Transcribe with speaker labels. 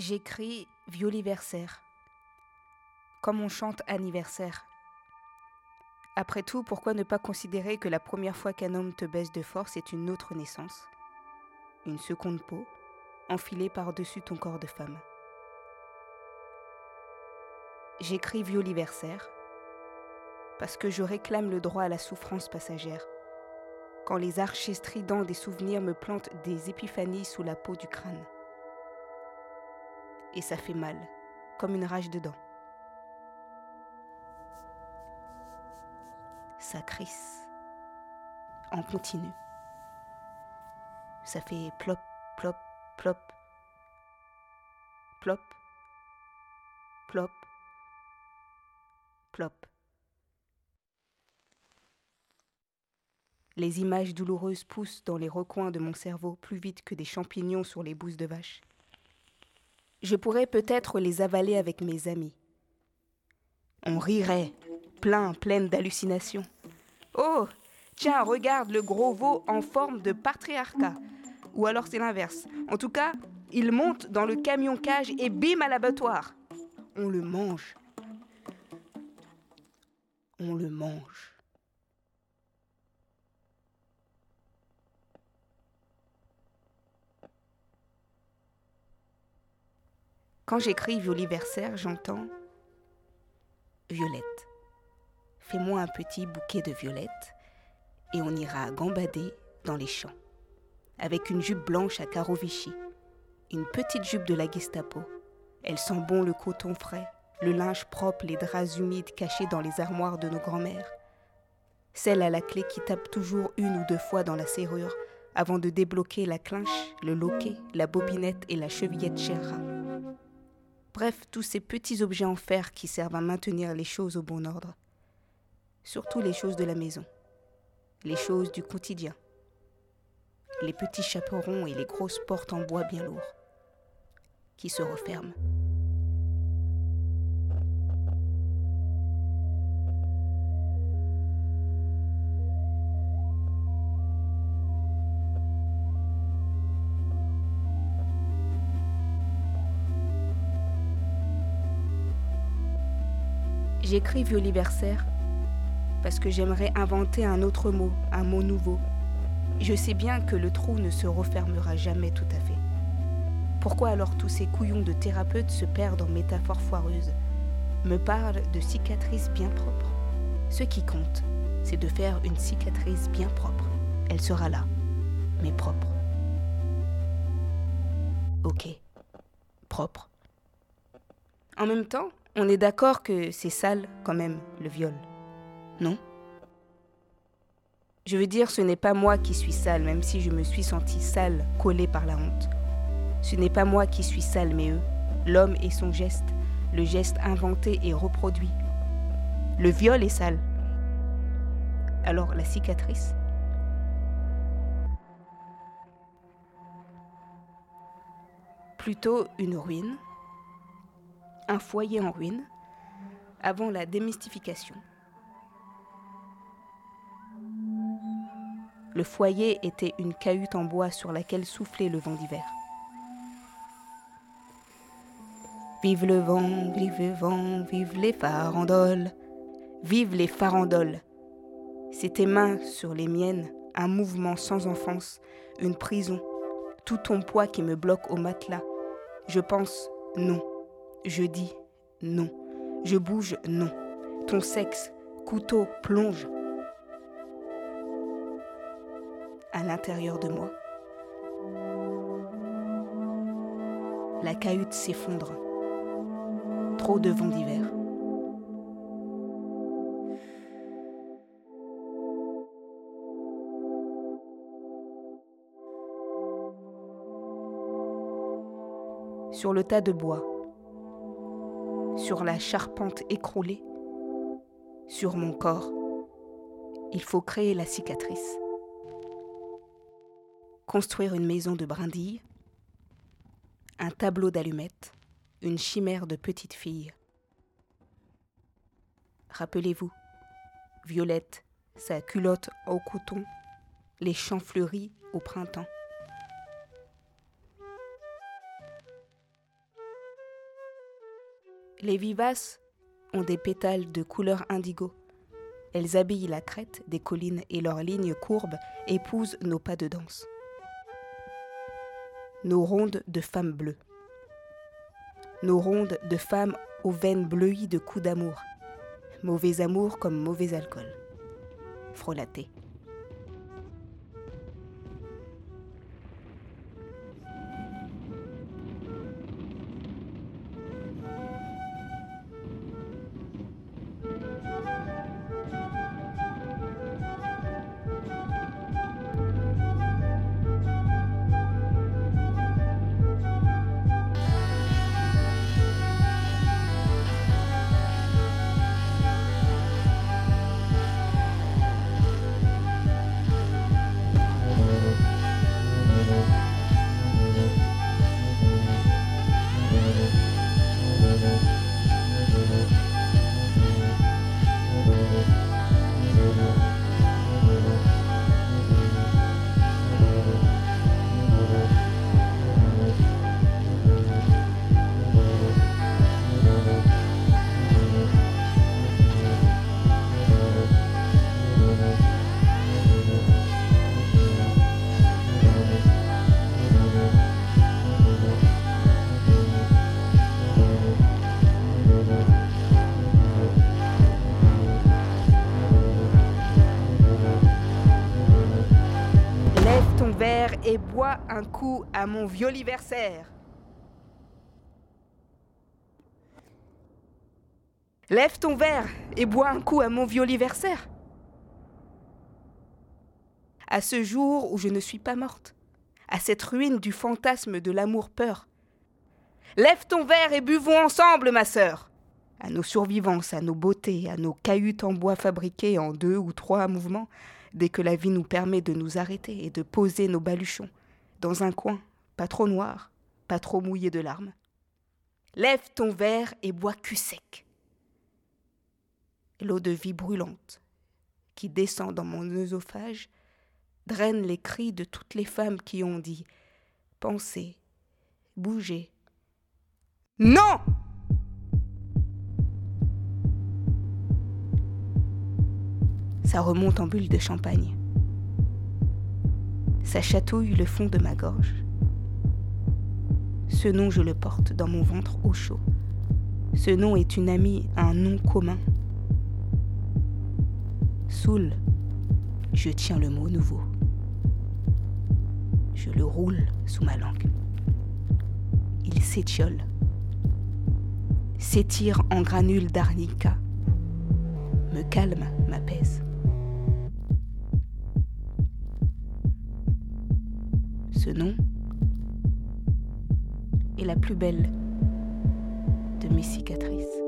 Speaker 1: J'écris violiversaire, comme on chante anniversaire. Après tout, pourquoi ne pas considérer que la première fois qu'un homme te baisse de force est une autre naissance? Une seconde peau, enfilée par-dessus ton corps de femme. J'écris violiversaire parce que je réclame le droit à la souffrance passagère. Quand les archers stridents des souvenirs me plantent des épiphanies sous la peau du crâne. Et ça fait mal, comme une rage dedans. Ça crisse. En continu. Ça fait plop, plop, plop. Plop. Plop. Plop. Les images douloureuses poussent dans les recoins de mon cerveau plus vite que des champignons sur les bousses de vache. Je pourrais peut-être les avaler avec mes amis. On rirait, plein, pleine d'hallucinations. Oh, tiens, regarde le gros veau en forme de patriarcat. Ou alors c'est l'inverse. En tout cas, il monte dans le camion cage et bim à l'abattoir. On le mange. On le mange. Quand j'écris Violiversaire, j'entends Violette. Fais-moi un petit bouquet de violettes et on ira gambader dans les champs. Avec une jupe blanche à carreaux Vichy, une petite jupe de la Gestapo. Elle sent bon le coton frais, le linge propre, les draps humides cachés dans les armoires de nos grands-mères. Celle à la clé qui tape toujours une ou deux fois dans la serrure avant de débloquer la clinche, le loquet, la bobinette et la chevillette Cherra. Bref, tous ces petits objets en fer qui servent à maintenir les choses au bon ordre. Surtout les choses de la maison, les choses du quotidien, les petits chaperons et les grosses portes en bois bien lourds qui se referment. J'écris violiversaire parce que j'aimerais inventer un autre mot, un mot nouveau. Je sais bien que le trou ne se refermera jamais tout à fait. Pourquoi alors tous ces couillons de thérapeutes se perdent en métaphores foireuses? Me parlent de cicatrices bien propres. Ce qui compte, c'est de faire une cicatrice bien propre. Elle sera là, mais propre. Ok, propre. En même temps, on est d'accord que c'est sale quand même, le viol. Non? Je veux dire, ce n'est pas moi qui suis sale, même si je me suis sentie sale, collée par la honte. Ce n'est pas moi qui suis sale, mais eux, l'homme et son geste, le geste inventé et reproduit. Le viol est sale. Alors la cicatrice? Plutôt une ruine un foyer en ruine avant la démystification. Le foyer était une cahute en bois sur laquelle soufflait le vent d'hiver. Vive le vent, vive le vent, vive les farandoles, vive les farandoles. C'est tes mains sur les miennes, un mouvement sans enfance, une prison, tout ton poids qui me bloque au matelas. Je pense non. Je dis non. Je bouge non. Ton sexe, couteau, plonge. À l'intérieur de moi. La cahute s'effondre. Trop de vent d'hiver. Sur le tas de bois, sur la charpente écroulée, sur mon corps. Il faut créer la cicatrice. Construire une maison de brindilles, un tableau d'allumettes, une chimère de petite fille. Rappelez-vous, Violette, sa culotte au coton, les champs fleuris au printemps. Les vivaces ont des pétales de couleur indigo. Elles habillent la crête des collines et leurs lignes courbes épousent nos pas de danse. Nos rondes de femmes bleues. Nos rondes de femmes aux veines bleuies de coups d'amour. Mauvais amour comme mauvais alcool. Frelaté. Et bois un coup à mon violiversaire. Lève ton verre et bois un coup à mon violiversaire. À ce jour où je ne suis pas morte, à cette ruine du fantasme de l'amour-peur. Lève ton verre et buvons ensemble, ma sœur. À nos survivances, à nos beautés, à nos cahutes en bois fabriquées en deux ou trois mouvements, dès que la vie nous permet de nous arrêter et de poser nos baluchons dans un coin, pas trop noir, pas trop mouillé de larmes. Lève ton verre et bois cul sec. L'eau de vie brûlante qui descend dans mon œsophage draine les cris de toutes les femmes qui ont dit penser, bouger. Non! Ça remonte en bulle de champagne. Ça chatouille le fond de ma gorge. Ce nom, je le porte dans mon ventre au chaud. Ce nom est une amie, un nom commun. Soul, je tiens le mot nouveau. Je le roule sous ma langue. Il s'étiole, s'étire en granules d'arnica, me calme, m'apaise. Ce nom est la plus belle de mes cicatrices.